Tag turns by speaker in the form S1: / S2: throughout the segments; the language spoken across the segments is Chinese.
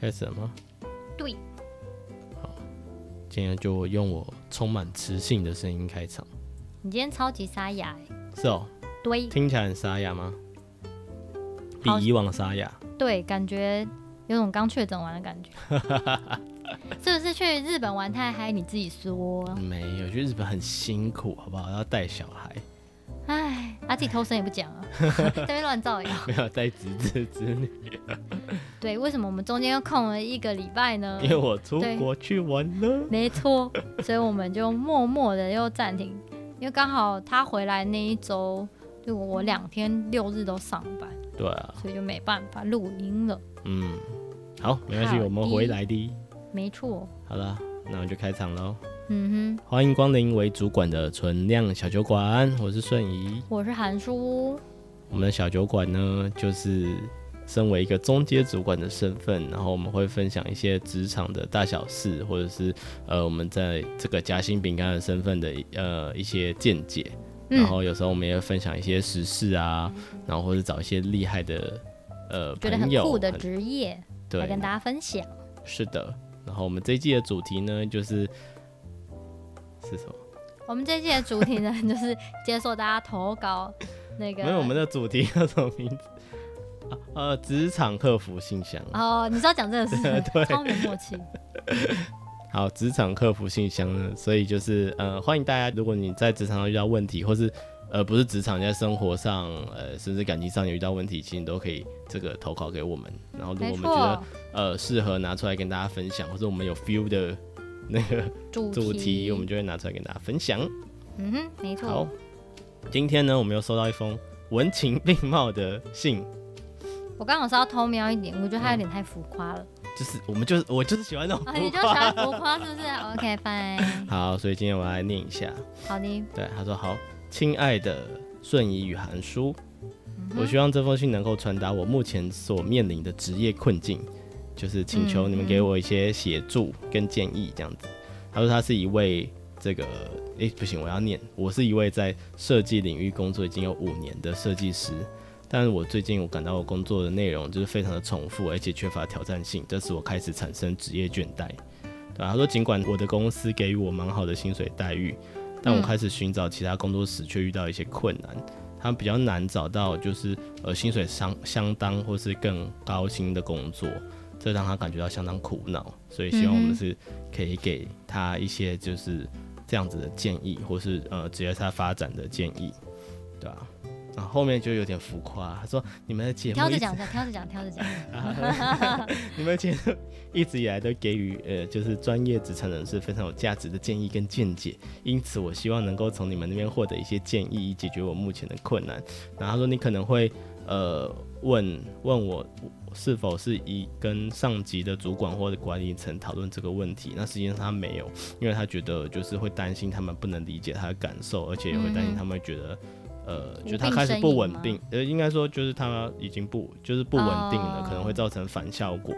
S1: 开始了吗？
S2: 对。
S1: 好，今天就用我充满磁性的声音开场。
S2: 你今天超级沙哑。
S1: 是哦。
S2: 对。
S1: 听起来很沙哑吗？比以往沙哑。
S2: 对，感觉有种刚确诊完的感觉。是不是去日本玩太嗨？你自己说。
S1: 没有，去日本很辛苦，好不好？要带小孩。
S2: 唉，他、啊、自己偷生也不讲啊，这边乱造谣。
S1: 没有带侄子侄女。
S2: 对，为什么我们中间又空了一个礼拜呢？
S1: 因为我出国去玩了。
S2: 没错，所以我们就默默的又暂停，因为刚好他回来那一周，就我两天六日都上班。
S1: 对啊。
S2: 所以就没办法录音了。
S1: 嗯，好，没关系，我们回来的。
S2: 没错。
S1: 好了，那我们就开场喽。
S2: 嗯哼，
S1: 欢迎光临为主管的存量小酒馆，我是顺仪，
S2: 我是韩叔。
S1: 我们的小酒馆呢，就是身为一个中阶主管的身份，然后我们会分享一些职场的大小事，或者是呃我们在这个夹心饼干的身份的呃一些见解，然后有时候我们也会分享一些时事啊，嗯、然后或者找一些厉害的呃
S2: 觉得很酷的职业，对，来跟大家分享。
S1: 是的，然后我们这一季的主题呢，就是。是什么？
S2: 我们这一季的主题呢，就是接受大家投稿。那个，
S1: 没有我们的主题叫什么名字？啊、呃，职场客服信箱。
S2: 哦，你知道讲这个是 对，超没默契。
S1: 好，职场客服信箱呢，所以就是呃，欢迎大家，如果你在职场上遇到问题，或是呃不是职场，在生活上，呃，甚至感情上有遇到问题，其实你都可以这个投稿给我们。然后，如果我们觉得呃适合拿出来跟大家分享，或者我们有 feel 的。那个主题，主题我们就会拿出来跟大家分享。
S2: 嗯哼，没错。
S1: 好，今天呢，我们又收到一封文情并茂的信。
S2: 我刚好是要偷瞄一点，我觉得他有点太浮夸了。
S1: 嗯、就是，我们就是我就是喜欢那种、啊。
S2: 你就喜欢浮夸是不是？OK，fine。
S1: 好，所以今天我来念一下。
S2: 好的。
S1: 对，他说：“好，亲爱的瞬移与韩书，嗯、我希望这封信能够传达我目前所面临的职业困境。”就是请求你们给我一些协助跟建议，这样子。他说他是一位这个，诶，不行，我要念。我是一位在设计领域工作已经有五年的设计师，但是我最近我感到我工作的内容就是非常的重复，而且缺乏挑战性，这使我开始产生职业倦怠。对，他说尽管我的公司给予我蛮好的薪水待遇，但我开始寻找其他工作时却遇到一些困难，他比较难找到就是呃薪水相相当或是更高薪的工作。这让他感觉到相当苦恼，所以希望我们是可以给他一些就是这样子的建议，或是呃职业他发展的建议，对吧？然后后面就有点浮夸，他说你们的节目挑着讲，
S2: 挑着讲，挑着讲。
S1: 你们节目一直以来都给予呃就是专业职场人士非常有价值的建议跟见解，因此我希望能够从你们那边获得一些建议，以解决我目前的困难。然后他说你可能会呃问问我。是否是以跟上级的主管或者管理层讨论这个问题？那实际上他没有，因为他觉得就是会担心他们不能理解他的感受，而且也会担心他们会觉得，嗯、呃，就他开始不稳定，呃，应该说就是他已经不就是不稳定了，哦，可能会造成反效果，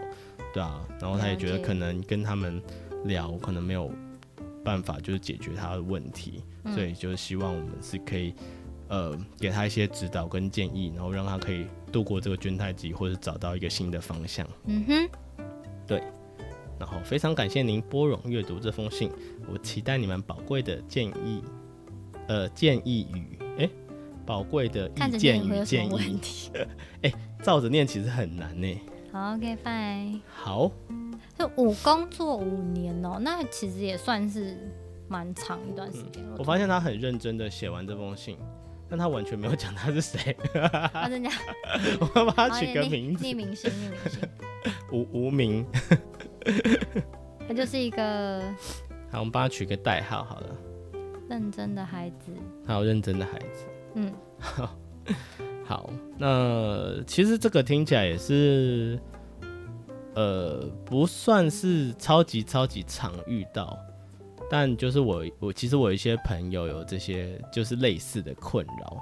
S1: 对啊。然后他也觉得可能跟他们聊，可能没有办法就是解决他的问题，嗯，所以就是希望我们是可以。呃，给他一些指导跟建议，然后让他可以度过这个倦怠期，或者找到一个新的方向。
S2: 嗯哼，
S1: 对。然后非常感谢您拨冗阅读这封信，我期待你们宝贵的建议，呃，建议与哎，宝贵的意见与建议。哎，照着念其实很难呢。
S2: 好，OK，拜。
S1: 好，
S2: 就五工作五年哦，那其实也算是蛮长一段时间。
S1: 嗯，我发现他很认真的写完这封信。但他完全没有讲他是谁，
S2: 他 真的，
S1: 我要帮他取个名字，
S2: 匿名姓，匿名姓，
S1: 无无名，
S2: 他就是一个，
S1: 好，我们帮他取个代号好了，
S2: 认真的孩子，
S1: 好，认真的孩子，
S2: 嗯，
S1: 好，那其实这个听起来也是，呃，不算是超级超级常遇到。但就是我，我其实我一些朋友有这些就是类似的困扰。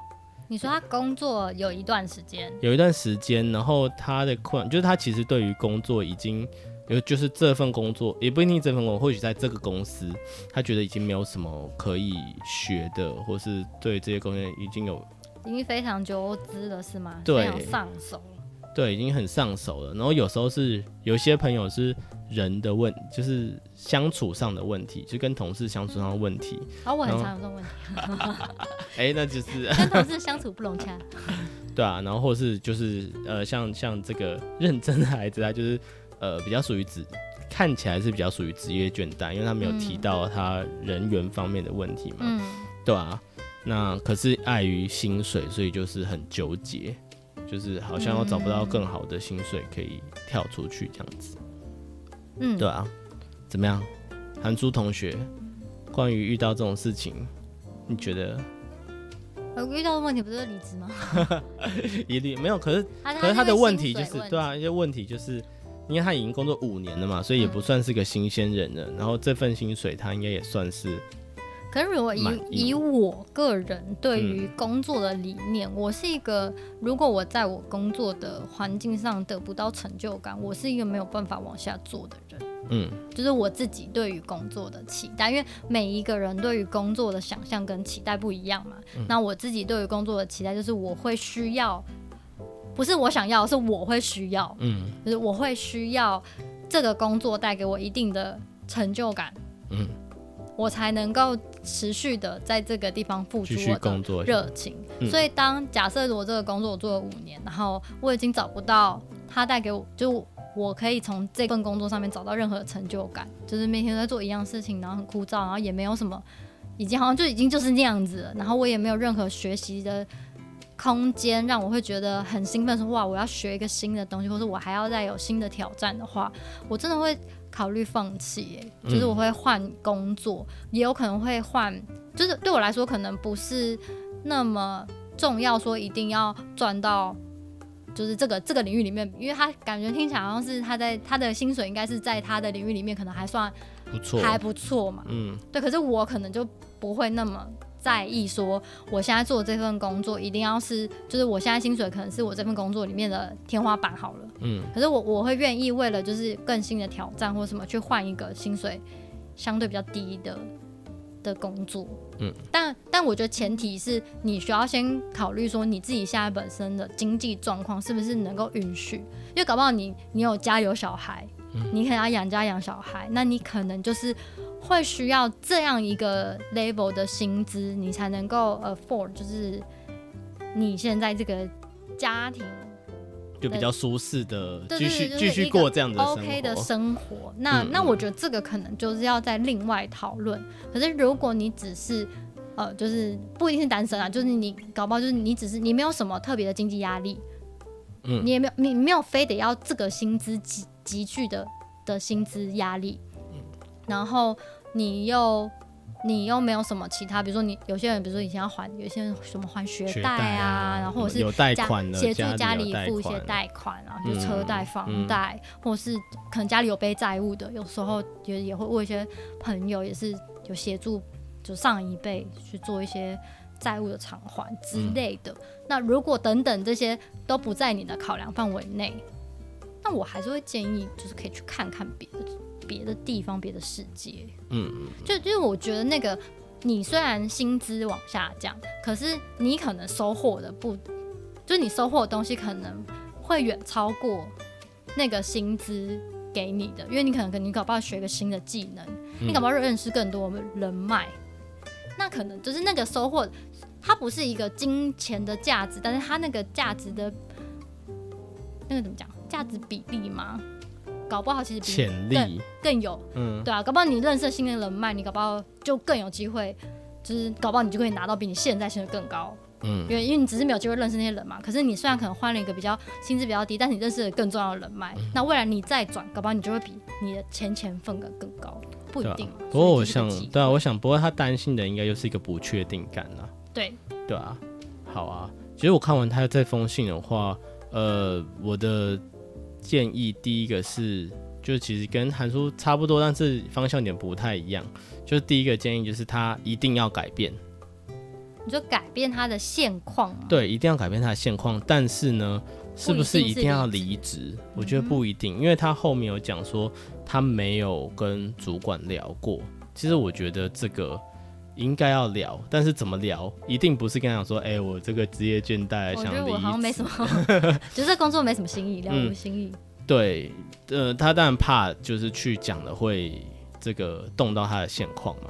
S2: 你说他工作有一段时间，
S1: 有一段时间，然后他的困就是他其实对于工作已经有，就是这份工作也不一定这份工作，或许在这个公司，他觉得已经没有什么可以学的，或是对这些工作已经有
S2: 已经非常久之了，是吗？
S1: 对，
S2: 非常上手。
S1: 对，已经很上手了。然后有时候是有些朋友是人的问，就是相处上的问题，就跟同事相处上的问题。
S2: 啊，我很常有这种问题。
S1: 哎、欸，那就是
S2: 跟同事相处不融洽。
S1: 对啊，然后或是就是呃，像像这个认真的孩子，他就是呃比较属于职，看起来是比较属于职业倦怠，因为他没有提到他人员方面的问题嘛。嗯。对啊，那可是碍于薪水，所以就是很纠结。就是好像我找不到更好的薪水可以跳出去这样子，嗯，对啊，怎么样，韩珠同学，关于遇到这种事情，你觉得？
S2: 我遇到的问题不是离职吗？
S1: 一律没有，可是可是他的问题就是，对啊，一些问题就是，因为他已经工作五年了嘛，所以也不算是个新鲜人了。然后这份薪水他应该也算是。
S2: 可是，如果以以我个人对于工作的理念，嗯，我是一个，如果我在我工作的环境上得不到成就感，我是一个没有办法往下做的人。嗯，就是我自己对于工作的期待，因为每一个人对于工作的想象跟期待不一样嘛。嗯，那我自己对于工作的期待，就是我会需要，不是我想要，是我会需要。嗯，就是我会需要这个工作带给我一定的成就感。嗯。我才能够持续的在这个地方付出我的热情，所以当假设我这个工作我做了五年，然后我已经找不到他带给我，就我可以从这份工作上面找到任何的成就感，就是每天都在做一样事情，然后很枯燥，然后也没有什么，已经好像就已经就是那样子了，然后我也没有任何学习的空间，让我会觉得很兴奋，说哇我要学一个新的东西，或者我还要再有新的挑战的话，我真的会。考虑放弃，就是我会换工作，嗯，也有可能会换，就是对我来说可能不是那么重要，说一定要赚到，就是这个这个领域里面，因为他感觉听起来好像是他在他的薪水应该是在他的领域里面可能还算不错，还不错嘛，嗯，对，可是我可能就不会那么。在意说，我现在做的这份工作一定要是，就是我现在薪水可能是我这份工作里面的天花板好了。嗯。可是我我会愿意为了就是更新的挑战或什么去换一个薪水相对比较低的的工作。嗯。但但我觉得前提是你需要先考虑说你自己现在本身的经济状况是不是能够允许，因为搞不好你你有家有小孩，你可能要养家养小孩，那你可能就是。会需要这样一个 level 的薪资，你才能够 afford，就是你现在这个家庭
S1: 就比较舒适的继续继续过这样的
S2: OK 的生活。那那我觉得这个可能就是要再另外讨论。可是如果你只是呃，就是不一定是单身啊，就是你搞不好就是你只是你没有什么特别的经济压力，嗯，你也没有你没有非得要这个薪资急急剧的的薪资压力。然后你又你又没有什么其他，比如说你有些人，比如说以前要还，有些人什么还学贷啊，啊，然后或者是
S1: 有贷款，
S2: 协助家里付一些贷款啊，就车贷、房贷、嗯，或者是可能家里有背债务的，有时候也也会问一些朋友，也是有协助，就上一辈去做一些债务的偿还之类的、嗯。那如果等等这些都不在你的考量范围内，那我还是会建议，就是可以去看看别的。别的地方，别的世界，嗯嗯，就就是我觉得那个，你虽然薪资往下降，可是你可能收获的不，就是你收获的东西可能会远超过那个薪资给你的，因为你可能跟你搞不好学个新的技能，嗯、你搞不好认识更多的人脉，那可能就是那个收获，它不是一个金钱的价值，但是它那个价值的，那个怎么讲，价值比例吗？搞不好其实比潜力更有，嗯，对啊，搞不好你认识新的人脉，你搞不好就更有机会，就是搞不好你就可以拿到比你现在薪水更高，嗯，因为因为你只是没有机会认识那些人嘛。可是你虽然可能换了一个比较薪资比较低，但是你认识了更重要的人脉，嗯，那未来你再转，搞不好你就会比你的前前份额更高，不一定。啊，
S1: 不过我想，对啊，我想，不过他担心的应该就是一个不确定感啊。
S2: 对，
S1: 对啊，好啊。其实我看完他这封信的话，呃，我的。建议第一个是，就其实跟韩叔差不多，但是方向点不太一样。就是第一个建议就是他一定要改变，
S2: 你就改变他的现况。
S1: 对，一定要改变他的现况。但是呢，是不是一定要离职？我觉得不一定，因为他后面有讲说他没有跟主管聊过。其实我觉得这个应该要聊，但是怎么聊，一定不是跟他讲说，哎、欸，我这个职业倦怠，想离。我觉得
S2: 我好像没什么，觉得这工作没什么新意，聊什么新意。
S1: 对，呃，他当然怕就是去讲了会这个动到他的现况嘛。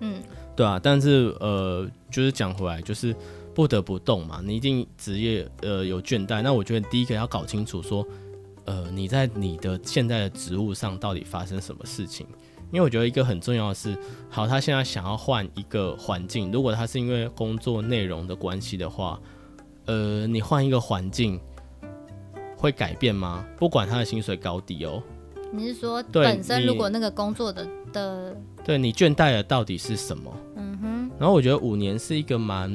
S1: 嗯，对啊，但是呃，就是讲回来，就是不得不动嘛。你一定职业呃有倦怠，那我觉得第一个要搞清楚说，呃，你在你的现在的职务上到底发生什么事情。因为我觉得一个很重要的是，好，他现在想要换一个环境。如果他是因为工作内容的关系的话，呃，你换一个环境会改变吗？不管他的薪水高低哦。
S2: 你是说本身如果那个工作的的，
S1: 对你倦怠的到底是什么？嗯哼。然后我觉得五年是一个蛮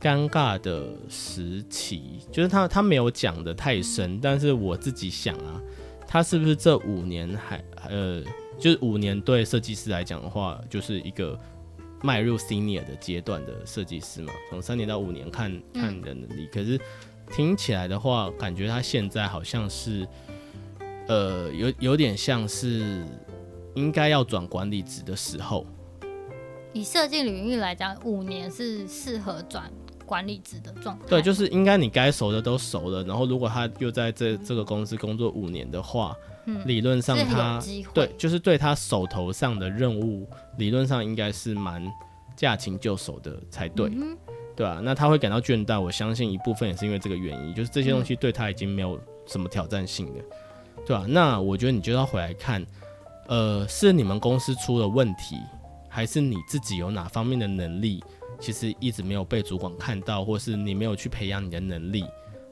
S1: 尴尬的时期，就是他他没有讲的太深，但是我自己想啊，他是不是这五年还呃？就是五年对设计师来讲的话，就是一个迈入 senior 的阶段的设计师嘛。从三年到五年看，看看你的能力。可是听起来的话，感觉他现在好像是，呃，有有点像是应该要转管理职的时候。
S2: 以设计领域来讲，五年是适合转管理职的状态。
S1: 对，就是应该你该熟的都熟了。然后如果他又在这这个公司工作五年的话。理论上他对，就是对他手头上的任务，理论上应该是蛮驾轻就熟的才对，嗯、对啊，那他会感到倦怠，我相信一部分也是因为这个原因，就是这些东西对他已经没有什么挑战性了，对啊，那我觉得你就要回来看，呃，是你们公司出了问题，还是你自己有哪方面的能力，其实一直没有被主管看到，或是你没有去培养你的能力，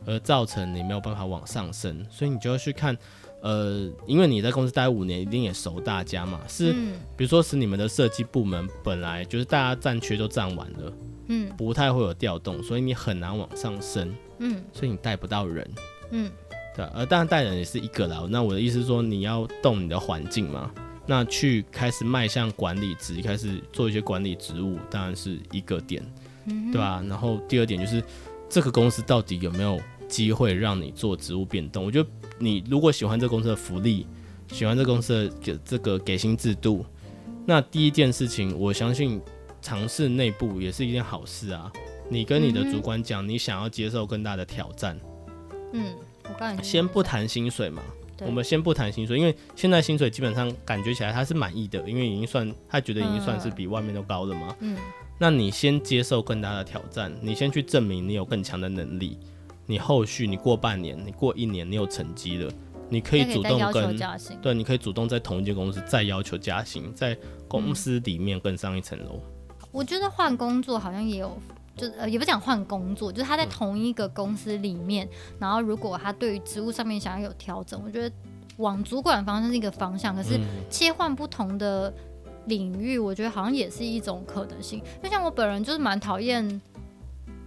S1: 而造成你没有办法往上升，所以你就要去看。呃，因为你在公司待五年，一定也熟大家嘛。是，比如说是你们的设计部门本来就是大家占缺都占完了，嗯，不太会有调动，所以你很难往上升，嗯，所以你带不到人，嗯，对。而当然带人也是一个啦。那我的意思是说，你要动你的环境嘛，那去开始迈向管理职，开始做一些管理职务，当然是一个点，嗯，对吧？然后第二点就是这个公司到底有没有机会让你做职务变动？我觉得。你如果喜欢这个公司的福利，喜欢这个公司的给这个给薪制度，那第一件事情，我相信尝试内部也是一件好事啊。你跟你的主管讲，你想要接受更大的挑战。
S2: 嗯，我告诉你，
S1: 先不谈薪水嘛，我们先不谈薪水，因为现在薪水基本上感觉起来他是满意的，因为已经算他觉得已经算是比外面都高了嘛。嗯，那你先接受更大的挑战，你先去证明你有更强的能力。你后续你过半年，你过一年，你有成绩了，你可以主动跟对，你可以主动在同一间公司再要求加薪，在公司里面更上一层楼。
S2: 我觉得换工作好像也有，就呃也不讲换工作，就是他在同一个公司里面，嗯、然后如果他对于职务上面想要有调整，我觉得往主管方向是一个方向，可是切换不同的领域，我觉得好像也是一种可能性。就像我本人就是蛮讨厌。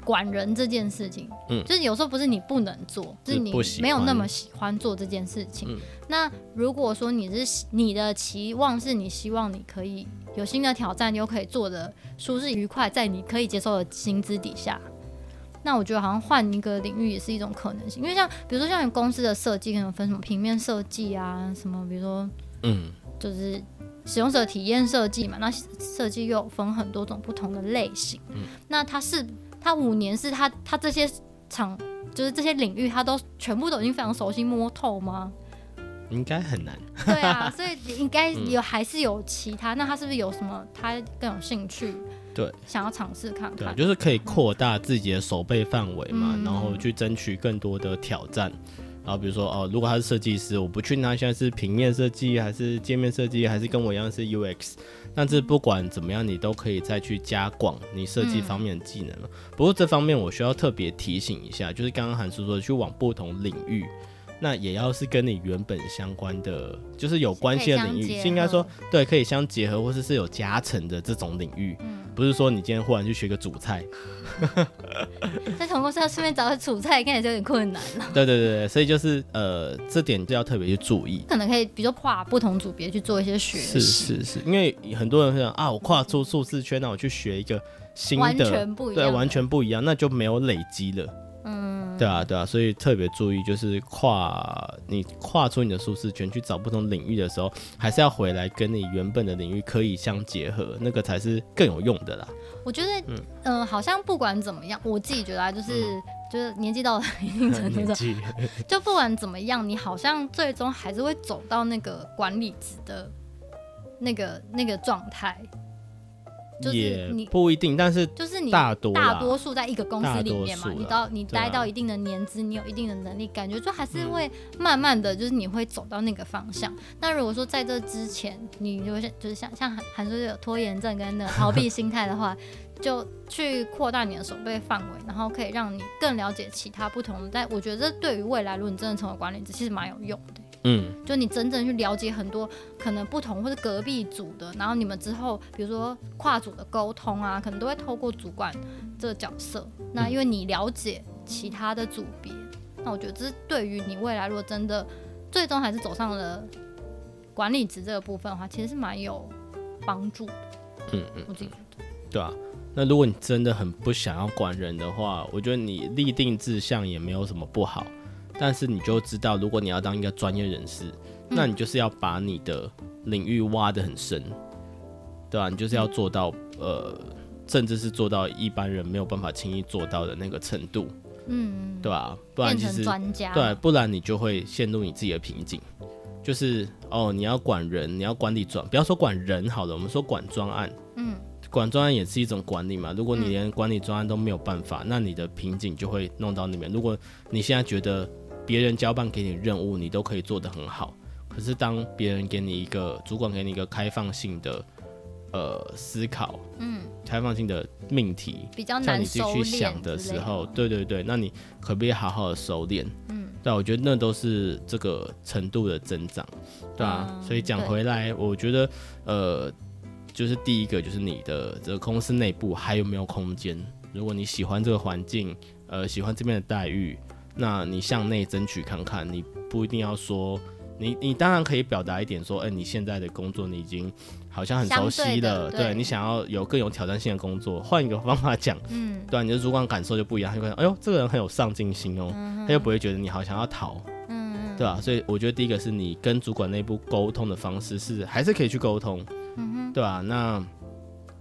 S2: 管人这件事情，嗯，就是有时候不是你不能做，就是你没有那么喜欢做这件事情。嗯，那如果说你是你的期望是你希望你可以有新的挑战，又可以做的舒适愉快，在你可以接受的薪资底下，那我觉得好像换一个领域也是一种可能性。因为像比如说像你公司的设计可能分什么平面设计啊，什么比如说嗯，就是使用者体验设计嘛，那设计又有分很多种不同的类型。嗯，那它是。他五年是他他这些场就是这些领域，他都全部都已经非常熟悉摸透吗？
S1: 应该很难。
S2: 对啊，所以应该有、嗯、还是有其他。那他是不是有什么他更有兴趣？对，想要尝试看看。
S1: 对，就是可以扩大自己的手背范围嘛，嗯、然后去争取更多的挑战。然后比如说哦，如果他是设计师，我不确定他现在是平面设计还是界面设计，还是跟我一样是 UX。但是不管怎么样，你都可以再去加广你设计方面的技能了。嗯、不过这方面我需要特别提醒一下，就是刚刚韩叔说去往不同领域。那也要是跟你原本相关的，就是有关系的领域，是应该说对，可以相结合，或者是，是有加成的这种领域，嗯、不是说你今天忽然去学个煮菜，
S2: 在同公司要顺便找个煮菜，看起来就有点困难了。
S1: 对对对，所以就是呃，这点就要特别去注意。
S2: 可能可以，比如说跨不同组别去做一些学习。
S1: 是是是，因为很多人会想啊，我跨出数字圈，那我去学一个新的，完全不一样，对，完全不一样，那就没有累积了。对啊，对啊，所以特别注意，就是跨你跨出你的舒适圈去找不同领域的时候，还是要回来跟你原本的领域可以相结合，那个才是更有用的啦。
S2: 我觉得，嗯、呃，好像不管怎么样，我自己觉得啊，就是、嗯、就是年纪到了一定程度上，就不管怎么样，你好像最终还是会走到那个管理职的那个那个状态。就是你
S1: 不一定，但是
S2: 就是你
S1: 大多
S2: 大多数在一个公司里面嘛，你到你待到一定的年资，你有一定的能力，感觉就还是会慢慢的就是你会走到那个方向。那如果说在这之前，你就是就是像像韩韩叔有拖延症跟那个逃避心态的话，就去扩大你的手背范围，然后可以让你更了解其他不同的。但我觉得这对于未来，如果你真的成为管理者，其实蛮有用的。
S1: 嗯，
S2: 就你真正去了解很多可能不同或者隔壁组的，然后你们之后比如说跨组的沟通啊，可能都会透过主管这个角色。那因为你了解其他的组别，那我觉得这是对于你未来如果真的最终还是走上了管理职这个部分的话，其实是蛮有帮助的。
S1: 嗯嗯，
S2: 我自己觉得。
S1: 对啊，那如果你真的很不想要管人的话，我觉得你立定志向也没有什么不好。但是你就知道，如果你要当一个专业人士，嗯，那你就是要把你的领域挖得很深，对吧？你就是要做到，呃，甚至是做到一般人没有办法轻易做到的那个程度，
S2: 嗯，
S1: 对吧？不然其
S2: 实
S1: 对，不然你就会陷入你自己的瓶颈，就是哦，你要管人，你要管理专，不要说管人好了，我们说管专案，
S2: 嗯，
S1: 管专案也是一种管理嘛。如果你连管理专案都没有办法，那你的瓶颈就会弄到那边。如果你现在觉得别人交办给你任务，你都可以做得很好。可是当别人给你一个主管给你一个开放性的呃思考，
S2: 嗯，
S1: 开放性的命题，
S2: 比较难
S1: 收敛去想的时候，对对对，那你可不可以好好的收敛？
S2: 嗯，
S1: 对，我觉得那都是这个程度的增长，对啊。嗯，所以讲回来，我觉得呃，就是第一个就是你的这个公司内部还有没有空间？如果你喜欢这个环境，呃，喜欢这边的待遇。那你向内争取看看，你不一定要说，你你当然可以表达一点说，哎、欸，你现在的工作你已经好像很熟悉了，对，对你想要有更有挑战性的工作，换一个方法讲，
S2: 嗯，
S1: 对，你的主管感受就不一样，他就会说，哎呦，这个人很有上进心哦，嗯，他就不会觉得你好想要逃，
S2: 嗯，
S1: 对吧？所以我觉得第一个是你跟主管内部沟通的方式是还是可以去沟通，
S2: 嗯，
S1: 对吧？那。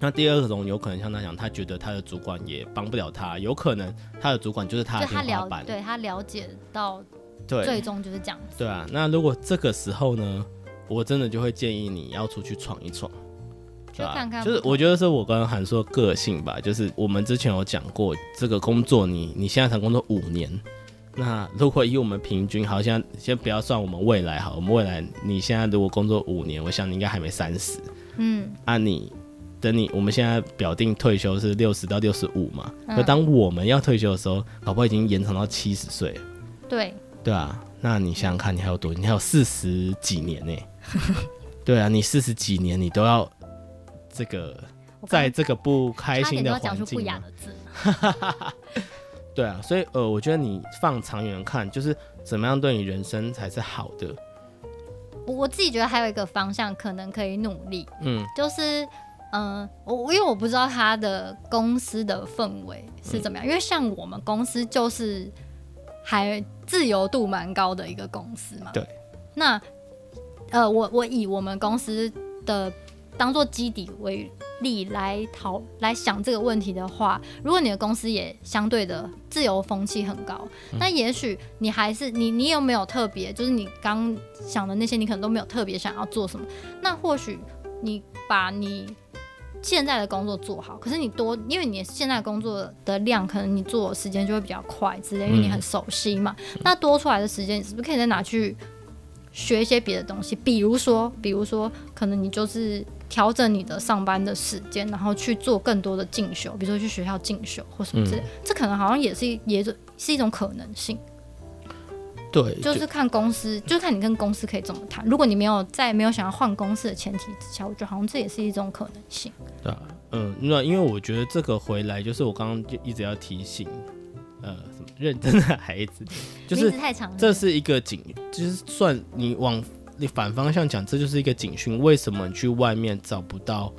S1: 那第二种有可能像他讲，他觉得他的主管也帮不了他，有可能他的主管就是他的天花板，
S2: 对他了解到，
S1: 对，
S2: 最终就是这样子。
S1: 对啊，那如果这个时候呢，我真的就会建议你要出去闯一闯，
S2: 对吧？看看
S1: 就是我觉得是我刚刚韩说个性吧，就是我们之前有讲过，这个工作你你现在才工作五年，那如果以我们平均，好像先不要算我们未来好，我们未来你现在如果工作五年，我想你应该还没三十，
S2: 嗯，
S1: 啊你。等你，我们现在表定退休是六十到六十五嘛？那、嗯、当我们要退休的时候，搞不好已经延长到七十岁。
S2: 对，
S1: 对啊。那你想想看，你还有多？你还有四十几年呢？对啊，你四十几年，你都要这个，在这个不开心的环境。对啊，所以呃，我觉得你放长远看，就是怎么样对你人生才是好的。
S2: 我自己觉得还有一个方向可能可以努力，
S1: 嗯，
S2: 就是。嗯，我因为我不知道他的公司的氛围是怎么样，嗯，因为像我们公司就是还自由度蛮高的一个公司嘛。
S1: 对。
S2: 那呃，我我以我们公司的当做基底为例来讨来想这个问题的话，如果你的公司也相对的自由风气很高，嗯，那也许你还是你你有没有特别，就是你刚想的那些，你可能都没有特别想要做什么，那或许你把你。现在的工作做好，可是你多，因为你现在工作的量，可能你做的时间就会比较快之类，因为你很熟悉嘛。嗯、那多出来的时间，你是不是可以再拿去学一些别的东西？比如说，比如说，可能你就是调整你的上班的时间，然后去做更多的进修，比如说去学校进修或什么之类、嗯。这可能好像也是也是是一种可能性。
S1: 对，
S2: 就是看公司，就，是看你跟公司可以怎么谈。如果你没有在没有想要换公司的前提之下，我觉得好像这也是一种可能性。
S1: 对啊，嗯，那因为我觉得这个回来就是我刚刚就一直要提醒，呃，什么认真的孩子，就是这是一个警，就是算你往你反方向讲，这就是一个警讯。为什么你去外面找不到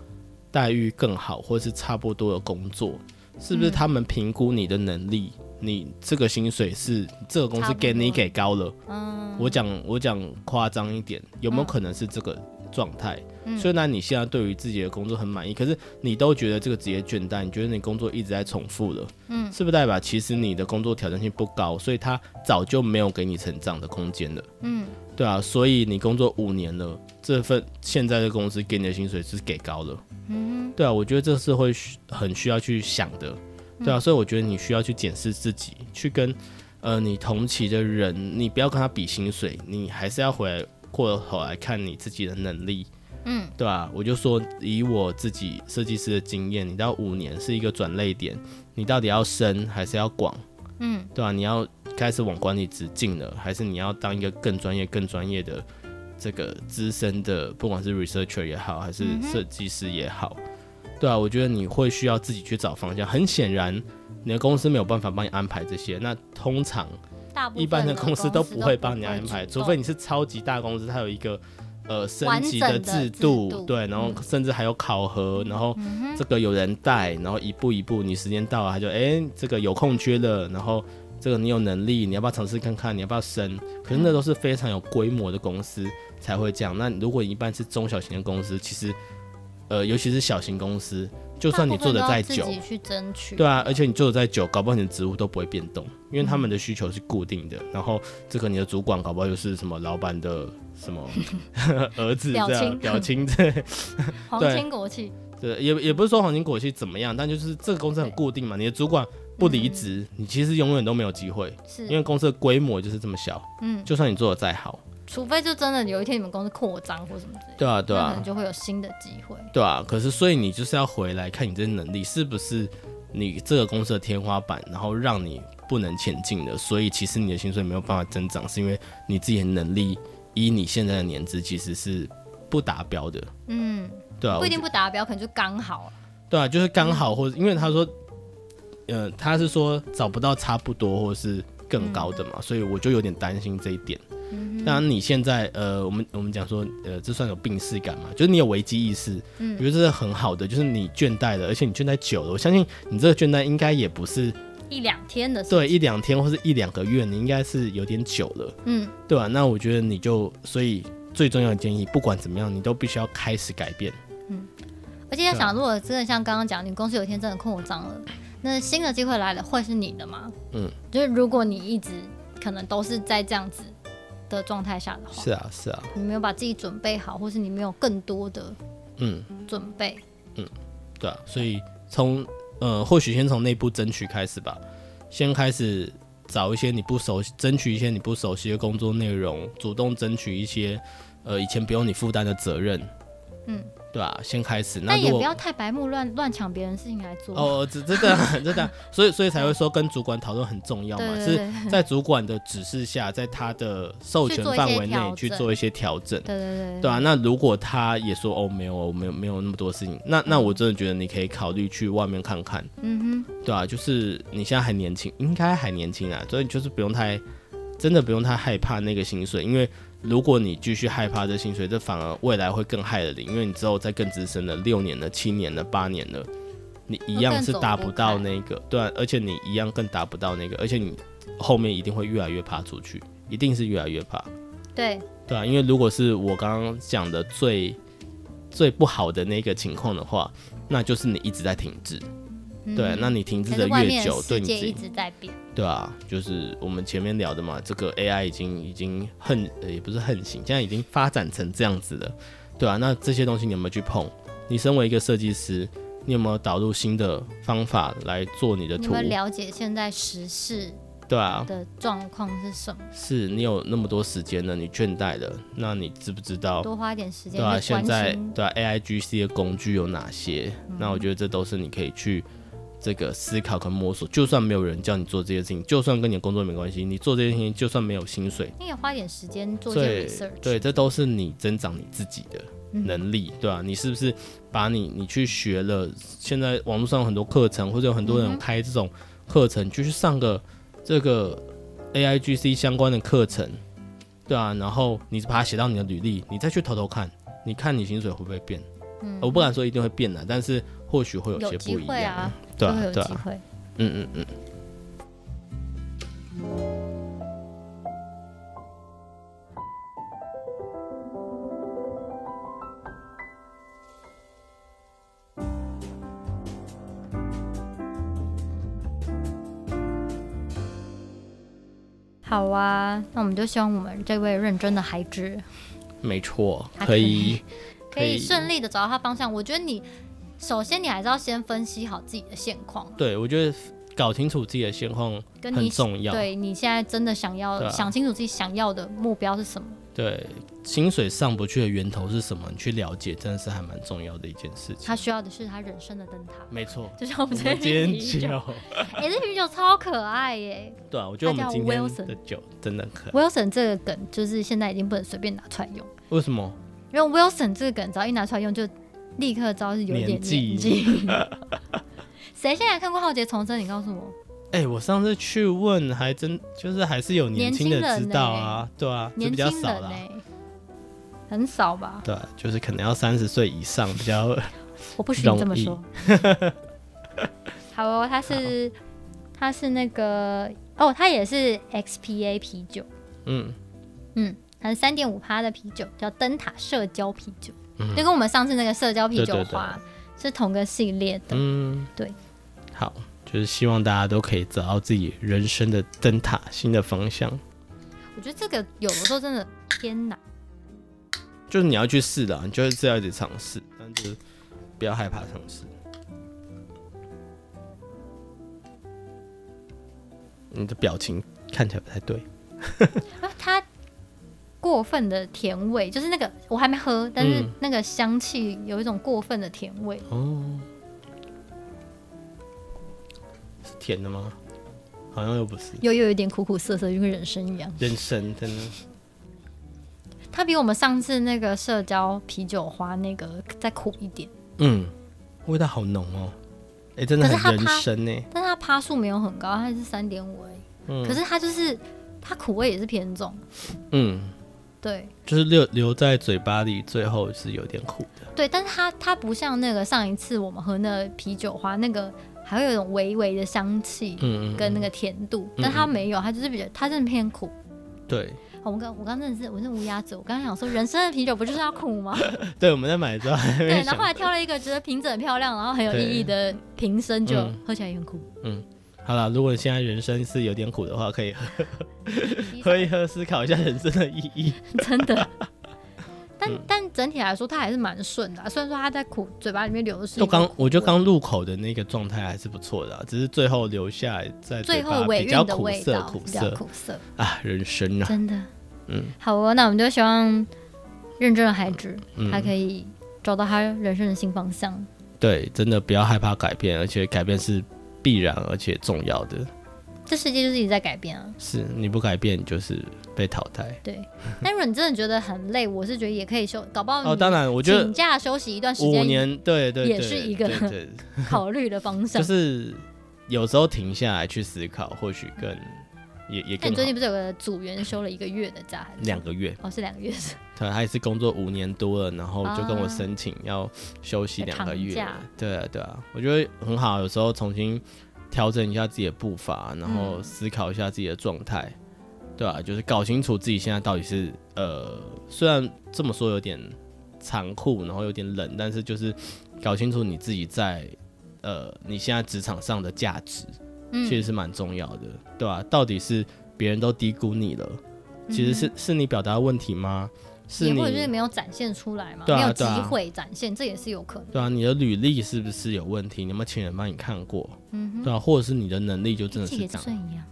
S1: 待遇更好或是差不多的工作？是不是他们评估你的能力？嗯你这个薪水是这个公司给你给高了。嗯，我讲我讲夸张一点，有没有可能是这个状态？嗯，虽然你现在对于自己的工作很满意，可是你都觉得这个职业倦怠，你觉得你工作一直在重复了。嗯，是不是代表其实你的工作挑战性不高，所以他早就没有给你成长的空间了？嗯，对啊，所以你工作五年了，这份现在的公司给你的薪水是给高了。嗯，对啊，我觉得这是会很需要去想的。对啊，所以我觉得你需要去检视自己，去跟呃你同期的人，你不要跟他比薪水，你还是要回来过头来看你自己的能力，嗯，对吧？我就说以我自己设计师的经验，你到五年是一个转类点，你到底要深还是要广？嗯，对吧？你要开始往管理职进了，还是你要当一个更专业、更专业的这个资深的，不管是 researcher 也好，还是设计师也好。对啊，我觉得你会需要自己去找方向。很显然，你的公司没有办法帮你安排这些。那通常，一般的公司都不会帮你安排，除非你是超级大公司，它有一个呃升级的制度，制度对，然后甚至还有考核，然后这个有人带，然后一步一步，你时间到了，他就哎这个有空缺了，然后这个你有能力，你要不要尝试看看？你要不要升？可是那都是非常有规模的公司才会这样。那如果一般是中小型的公司，其实。呃，尤其是小型公司，就算你做的再久，
S2: 自己去争取，
S1: 对啊，而且你做的再久，搞不好你的职务都不会变动，因为他们的需求是固定的。嗯、然后这个你的主管搞不好又是什么老板的什么 儿子这样，表亲 对，
S2: 皇亲国戚，
S1: 对，也也不是说皇亲国戚怎么样，但就是这个公司很固定嘛，你的主管不离职，嗯、你其实永远都没有机会，是因为公司的规模就是这么小，嗯，就算你做的再好。
S2: 除非就真的有一天你们公司扩张或什么之类的，
S1: 对啊对啊，
S2: 可能就会有新的机会。
S1: 对啊，可是所以你就是要回来看你这能力是不是你这个公司的天花板，然后让你不能前进的。所以其实你的薪水没有办法增长，是因为你自己的能力以你现在的年资其实是不达标的。嗯，对啊，
S2: 不一定不达标，可能就刚好。
S1: 对啊，就是刚好，或者因为他说，呃，他是说找不到差不多或是更高的嘛，嗯、所以我就有点担心这一点。当然，你现在呃，我们我们讲说，呃，这算有病逝感嘛？就是你有危机意识，嗯，我觉得这是很好的。就是你倦怠了，而且你倦怠久了，我相信你这个倦怠应该也不是
S2: 一两天的事，
S1: 对，一两天或是一两个月，你应该是有点久了，嗯，对吧？那我觉得你就，所以最重要的建议，不管怎么样，你都必须要开始改变，嗯。
S2: 而且要想，如果真的像刚刚讲，你公司有一天真的扩张了，那新的机会来了，会是你的吗？嗯，就是如果你一直可能都是在这样子。的状态下的话，
S1: 是啊是啊，
S2: 你没有把自己准备好，或是你没有更多的嗯。准备，
S1: 嗯，对啊，所以从呃或许先从内部争取开始吧，先开始找一些你不熟悉，争取一些你不熟悉的工作内容，主动争取一些呃以前不用你负担的责任，嗯。对啊，先开始。那
S2: 也不要太白目，乱乱抢别人事情来做。
S1: 哦，这真的真的，所以所以才会说跟主管讨论很重要嘛，是在主管的指示下，在他的授权范围内去做一些调整。对对对，对。对啊，那如果他也说哦没有没有没有那么多事情，那那我真的觉得你可以考虑去外面看看。嗯哼。对啊，就是你现在还年轻，应该还年轻啊，所以就是不用太，真的不用太害怕那个薪水，因为。如果你继续害怕这薪水，这反而未来会更害了你，因为你之后再更资深了，六年了、七年了、八年了，你一样是达不到那个，对啊，而且你一样更达不到那个，而且你后面一定会越来越怕出去，一定是越来越怕。
S2: 对，
S1: 对啊，因为如果是我刚刚讲的最最不好的那个情况的话，那就是你一直在停滞。嗯、对，那你停滞的越久，对你自己
S2: 一直在变。
S1: 对啊，就是我们前面聊的嘛，这个 AI 已经已经横，也不是横行，现在已经发展成这样子了。对啊，那这些东西你有没有去碰？你身为一个设计师，你有没有导入新的方法来做你的图？
S2: 你们了解现在时事？对啊的状况是什么？
S1: 是你有那么多时间了，你倦怠了，那你知不知道？
S2: 多花一点时间。
S1: 对啊，现在对啊，AIGC 的工具有哪些？嗯、那我觉得这都是你可以去。这个思考跟摸索，就算没有人叫你做这些事情，就算跟你的工作没关系，你做这些事情，就算没有薪水，
S2: 你也花点时间做一些 research。
S1: 对，这都是你增长你自己的能力，嗯、对吧、啊？你是不是把你你去学了？现在网络上有很多课程，或者有很多人开这种课程，嗯、就去上个这个 AIGC 相关的课程，对啊，然后你把它写到你的履历，你再去偷偷看，你看你薪水会不会变？嗯，我不敢说一定会变的，但是或许会有些不一样。都有机会，嗯嗯嗯。
S2: 好啊，那我们就希望我们这位认真的孩子，
S1: 没错，可以，
S2: 可以顺利的找到他方向。我觉得你。首先你还是要先分析好自己的现况。
S1: 对，我觉得。搞清楚自己的现况很重要。
S2: 对，你现在真的想要、啊、想清楚自己想要的目标是什么？
S1: 对，薪水上不去的源头是什么？你去了解，真的是还蛮重要的一件事情。
S2: 他需要的是他人生的灯塔。
S1: 没错，
S2: 就像我们今天啤酒，哎、欸，这啤酒超可爱耶！
S1: 对啊，我觉得我们今天的酒真的很可爱。
S2: Wilson 这个梗就是现在已经不能随便拿出来用。
S1: 为什么？
S2: 因为 Wilson 这个梗只要一拿出来用，就立刻知道是有点年纪。谁现在看过《浩劫重生》？你告诉我。
S1: 哎、欸，我上次去问，还真就是还是有年轻的知道啊，对啊，就比较少了，
S2: 很少吧？
S1: 对，就是可能要三十岁以上比较。
S2: 我不许你这么说。好哦，他是他是那个哦，他也是 XPA 啤酒。嗯嗯，它是三点五趴的啤酒，叫灯塔社交啤酒，嗯、就跟我们上次那个社交啤酒花是同个系列的。嗯，对。
S1: 好，就是希望大家都可以找到自己人生的灯塔、新的方向。
S2: 我觉得这个有的时候真的偏难，
S1: 就是你要去试的，你就是要一直尝试，但是不要害怕尝试。你的表情看起来不太对。
S2: 它过分的甜味，就是那个我还没喝，但是那个香气有一种过分的甜味。嗯、哦。
S1: 甜的吗？好像又不是，
S2: 又又有点苦苦涩涩，就跟人参一样。
S1: 人参真的，
S2: 它比我们上次那个社交啤酒花那个再苦一点。
S1: 嗯，味道好浓哦。哎、欸，真的很人生呢。
S2: 但是它趴数没有很高，它是三点五。嗯，可是它就是它苦味也是偏重。嗯，对，
S1: 就是留留在嘴巴里，最后是有点苦的。
S2: 对，但是它它不像那个上一次我们喝那个啤酒花那个。还会有一种微微的香气，嗯，跟那个甜度，嗯、但它没有，它就是比较，它真的偏苦。
S1: 对，
S2: 我们刚我刚真的是，我是乌鸦嘴，我刚刚想说，人生的啤酒不就是要苦吗？
S1: 对，我们在买的时候，对，
S2: 然后后来挑了一个觉得瓶子很漂亮，然后很有意义的瓶身，就喝起来也很苦。嗯，
S1: 好了，如果现在人生是有点苦的话，可以喝 喝一喝，思考一下人生的意义。
S2: 真的。但但整体来说，它还是蛮顺的、啊。虽然说它在苦嘴巴里面流的是，就
S1: 刚我觉得刚入口的那个状态还是不错的、啊，只是最后留下来在嘴巴比较苦涩，苦涩苦涩啊，人生啊，
S2: 真的，嗯，好哦，那我们就希望认真的孩子，他、嗯、可以找到他人生的新方向。
S1: 对，真的不要害怕改变，而且改变是必然而且重要的。
S2: 这世界就是一直在改变啊！
S1: 是你不改变，你就是被淘汰。
S2: 对，但如果你真的觉得很累，我是觉得也可以休，搞不好
S1: 哦。当然，我觉得请
S2: 假休息一段时间，
S1: 五年，对对，
S2: 也是一个 考虑的方向。
S1: 就是有时候停下来去思考，或许更也也更。
S2: 你最近不是有个组员休了一个月的假，还是
S1: 两个月？
S2: 哦，是两个月。
S1: 对，他也是工作五年多了，然后就跟我申请要休息两个月。对啊，对啊，我觉得很好。有时候重新。调整一下自己的步伐，然后思考一下自己的状态，嗯、对吧、啊？就是搞清楚自己现在到底是呃，虽然这么说有点残酷，然后有点冷，但是就是搞清楚你自己在呃你现在职场上的价值，嗯、其实是蛮重要的，对吧、啊？到底是别人都低估你了，其实是、嗯、是你表达问题吗？是你，或者
S2: 是没有展现出来嘛？啊、没有机会展现，啊、这也是有可能。
S1: 对啊，你的履历是不是有问题？你有没有请人帮你看过？嗯，对啊，或者是你的能力就真的是这样。一样。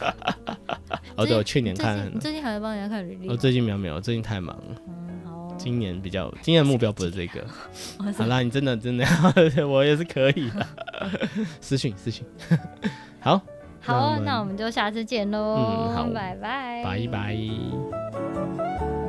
S1: 哦，对，我去年看。
S2: 你最近还在帮人家看履历？
S1: 我最近没有没有，最近太忙了。嗯，好。今年比较，今年的目标不是这个。好啦，你真的真的，我也是可以的。私讯私讯。好。
S2: 好，那我们就下次见喽。嗯，好，拜拜。
S1: 拜拜。